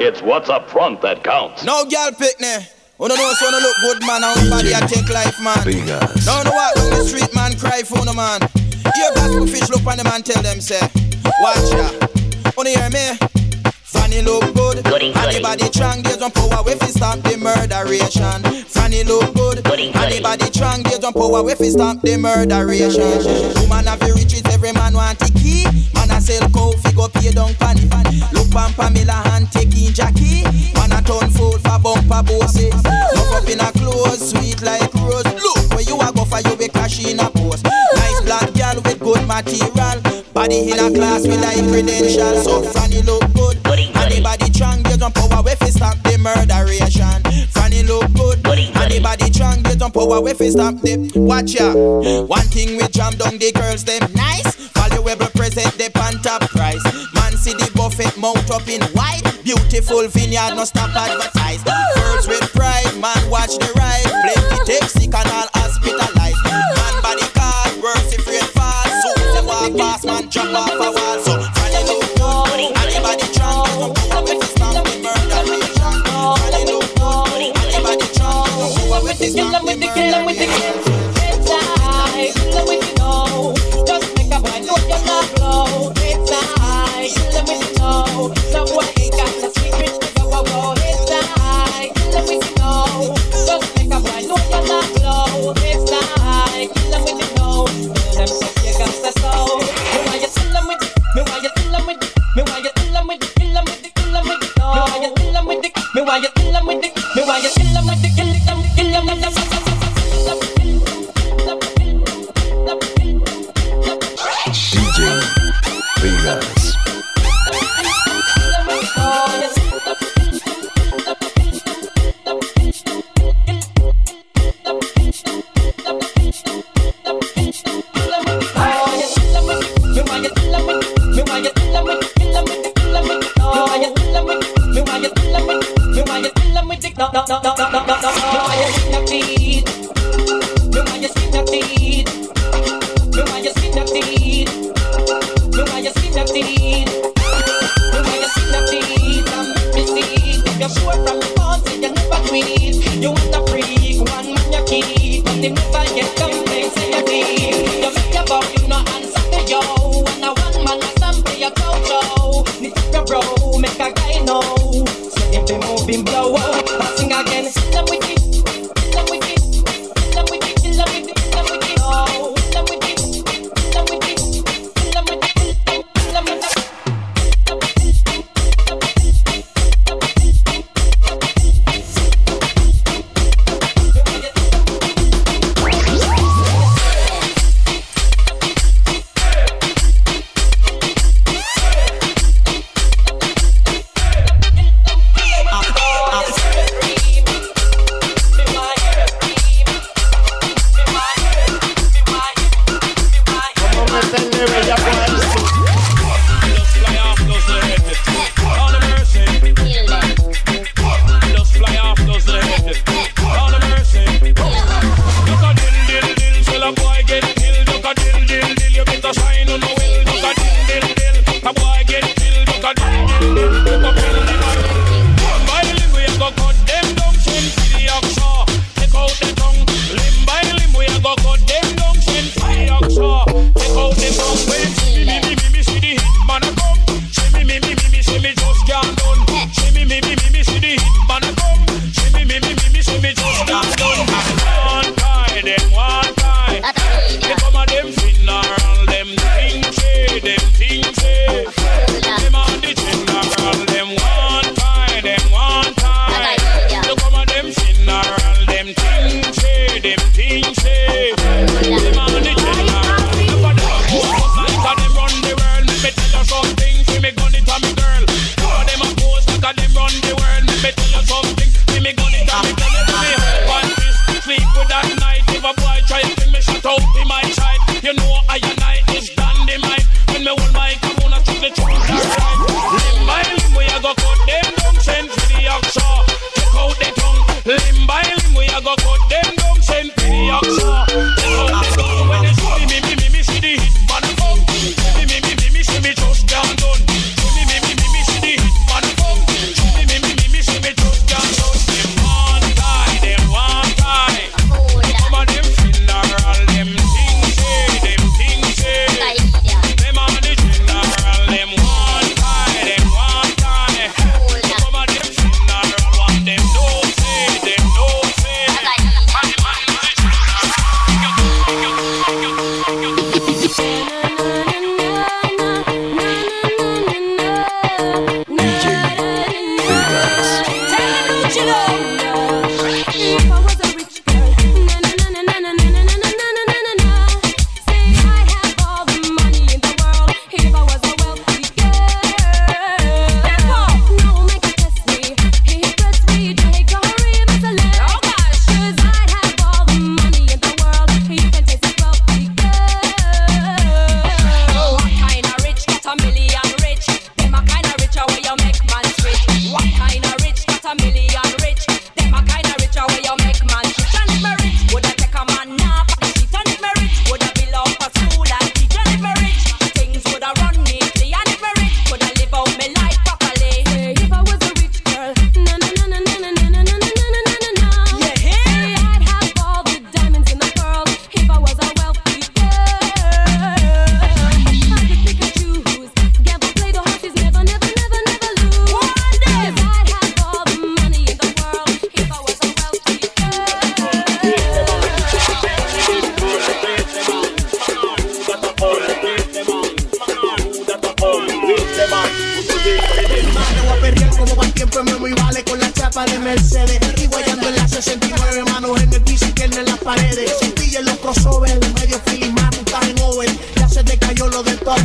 It's what's up front that counts. No girl pick me. Wanna know so wanna look good man and body I take life man. Big ass. Now no walk down the street man cry for no man. Hear gospel fish look on the man tell them say, watch ya. Wanna hear me? Fanny look good, Goody, and the goody. body strong. There's one power if we stop the murderation. Fanny look good, Goody, and the goody. body strong. There's one power if we stop the murderation. Woman have the riches, every man want the key. Man a sell cow, fi go pay down pan. Look pan Pamela hand taking Jackie. Man a turn fool for bumper bosses. Look up in a clothes, sweet like rose. Look where you a go for you be cash in a post. Nice black girl with good material. Body in a class with like credentials. So Fanny look good. And the body strong, there's one power if we stop the murderation. Power we stop the watch ya. One thing we jam down the girls, them nice. Valuable present, they pan top price. Man see the buffet mount up in white. Beautiful vineyard, no stop advertise. Girls with pride, man watch the ride.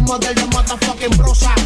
Model de motherfucking brosa.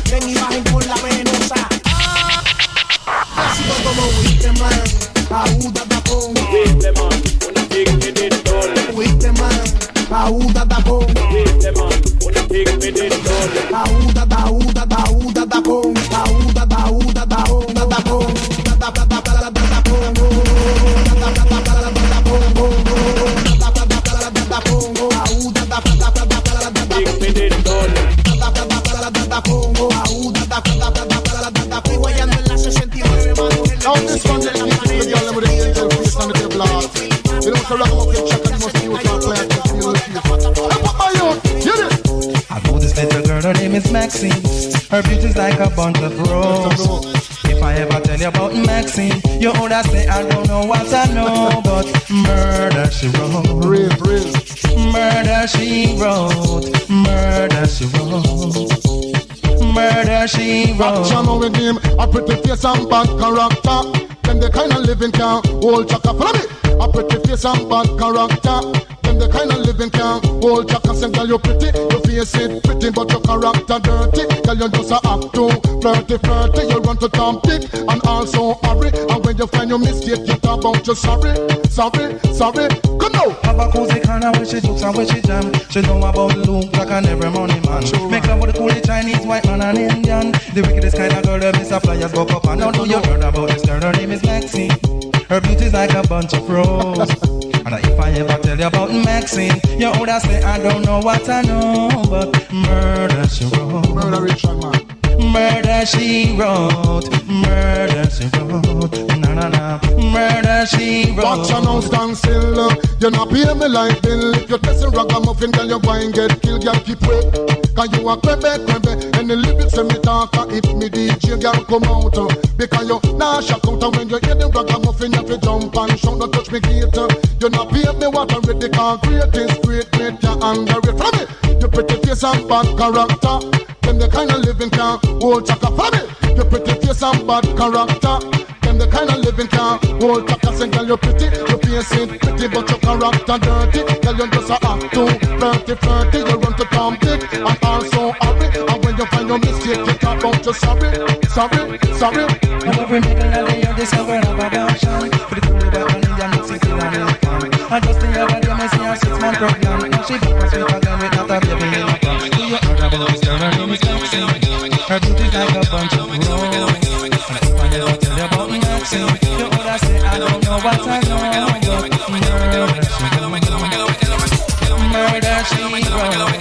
Maxine. Her beauty's like a bunch of roses. If I ever tell you about Maxine, you would say I don't know what I know, but murder she wrote. Real, real. Murder she wrote. Murder she wrote. Murder she Action wrote. with him, a pretty face and bad character. Them the kind of living can hold chaka. Follow me. A pretty face and bad character. Them the kind of living can't hold chaka. Say, girl, you pretty, your face it pretty, but your character dirty. Girl, you just a act too flirty, flirty. You run to Tom Dick and also hurry. And when you find your mistake, you talk about you sorry, sorry, sorry. Come. Have a cozy corner where she jokes and where she jam. She know about Luke like an every money man. Make love with the cool Chinese, white man and Indian. The wickedest kind of girl that Mr. Pliers go up and now do you heard about this girl? Her name is Maxine. Her beauty's like a bunch of roses. And if I ever tell you about Maxine, you would say I don't know what I know, but murder she wrote. Murder Richard, man. Murder she wrote, murder she wrote, na na na, murder she wrote. Watch your now stand still. uh, You not pay me like bill. If you're testing ragamuffin, girl, you go and get killed. Girl, keep wait. Cause you a crebe, crebe. And the lyrics say me talk, uh, if me DJ, girl, come out. uh, Because you nah shock out. And when you hear the ragamuffin, you have to jump and shout. Don't touch me gate. You not me what I read. The concrete is great, great, you under it. From it. You pretty face and bad character. Them the kind of living can't hold chaka. From it. You pretty face and bad character. The kind of living can hold chaka. Say, girl, you're pretty, you face it pretty, but your character dirty. Girl, you just a act too flirty, flirty. You run to Tom Dick and also hurry. And when you find your mistake, you talk about you sorry, sorry, sorry. And every middle of the year discover another version For the cool back on Indian Mexican and American And just the other day me see her six month pregnant Now she back and sweet again with not a baby Do you heard about this girl? Her beauty's like a bunch of roses what I know murder she wrote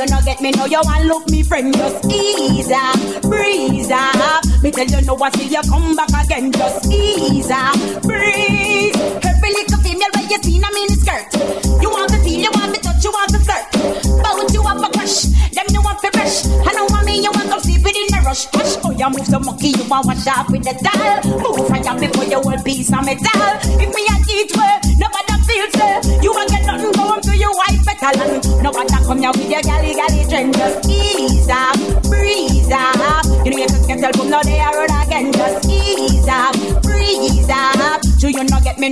up Children not get me know you want look me friend Just ease up, breeze up. Me tell you no I see you come back again Just ease up, breeze. Every little female where you see in a mini skirt. You want to feel, you want me touch, you want to flirt. Bout you up a crush, them you want to rush I know what I me, you want to sleep within a rush Rush, oh you move so monkey, you want wash off with the towel. Move up before you whole piece of metal. If me a eat well, nobody yourself. You won't get nothing going to your wife better than nobody come now with your galley galley trend. Just ease up, breeze up. You know you just get tell from now they are again. Just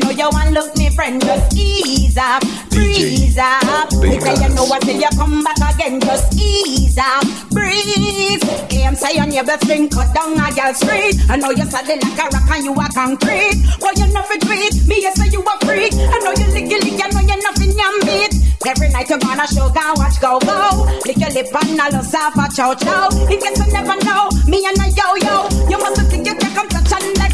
you want look me friend, just ease up, breeze up. Me say you know what till you come back again, just ease up, breathe. Aim say your neighbor fling cut down a girl street. I know you solid like a rock and you a concrete. Well you never tweet, me you say you a freak. I know you lick lick, I know you nothing your meat. Every night you gonna show go watch go go. Lick your lip and I'll a chow chow. In case you never know, me and a yo yo. You must think you can come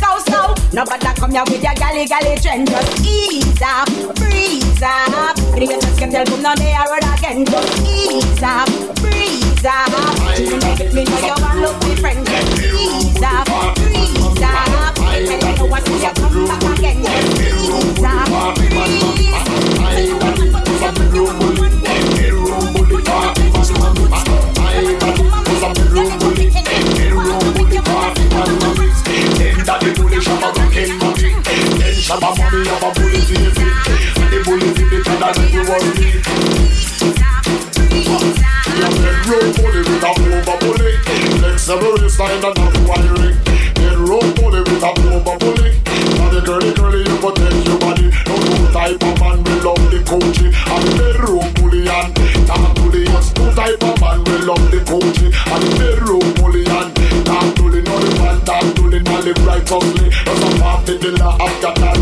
let so. Nobody come here with your galley galley trend. Just ease up, breeze up. You just can tell them no they are again. Just ease up, breeze up. You make me know you want look me friend. Shabba money, have a bullet in feet. The bullet in the killer, then you worry. Roll bully with a bomba bully. Flexible waistline and a wiring. Then roll bully with a bomba bully. Body girly girly, you protect your body. No two type of man will love the coachy. And the bedroom bully and talk to the. Two type of man will love the coachy. And the bedroom bully and talk to the no the man talk to the. Cause I'm party the law after that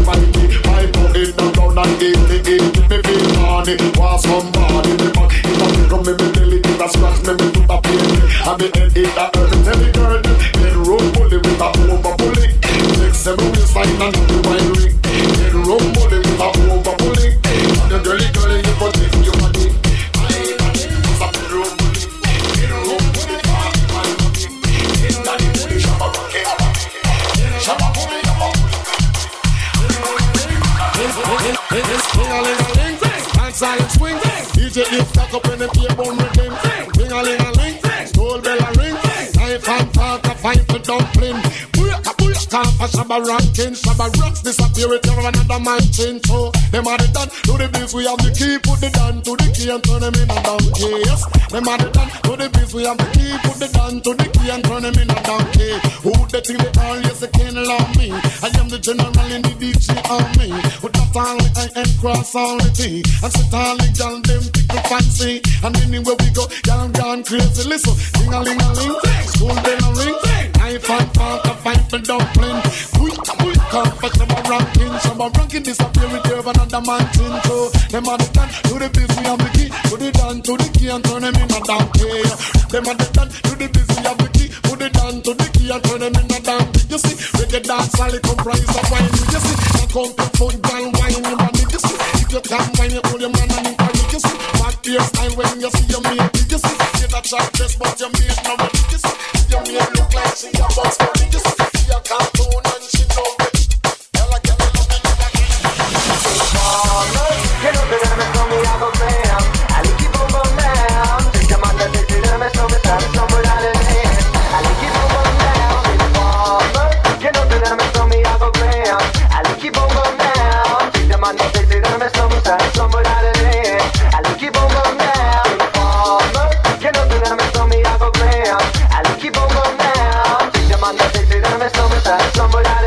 money. Want somebody me back. I pick up me me belly, it a scratch me me put a pain. And the head it a hurt. Tell girl, then roll bully with a over bully. Take seven waistline and the wine another man change. So oh. them are the done to the biz. We have the key, put the down to the key and turn them in a donkey. Yes, them are the done to the biz. We have the key, put the down to the key and turn them in a donkey. Who they think they are? Yes, they can't love me. I am the general in the DJ army. With that only I and cross all the T. And sit all the gal them tickle fancy. And anywhere we go, gal gone crazy. Listen, ding a ling a ling, school bell a ring. Knife and fork a fight for dumpling. Quick, quick, comfort some a ranking. Some a ranking disappear with there another man chin. So them are the done to the busy and the key. Put it down to the key and turn them in a donkey. Them are the done to the busy and the key. Put it down to the key and turn them in a donkey. You see, reggae dance all it comprise of wine. You see, now come to fun, girl, wine your body. You see, if you can wine, you hold your man and encourage. You see, back hairstyle when you see your mate. You see, you that chat dress, but your mate no. You see, your mate look like she for side. Somebody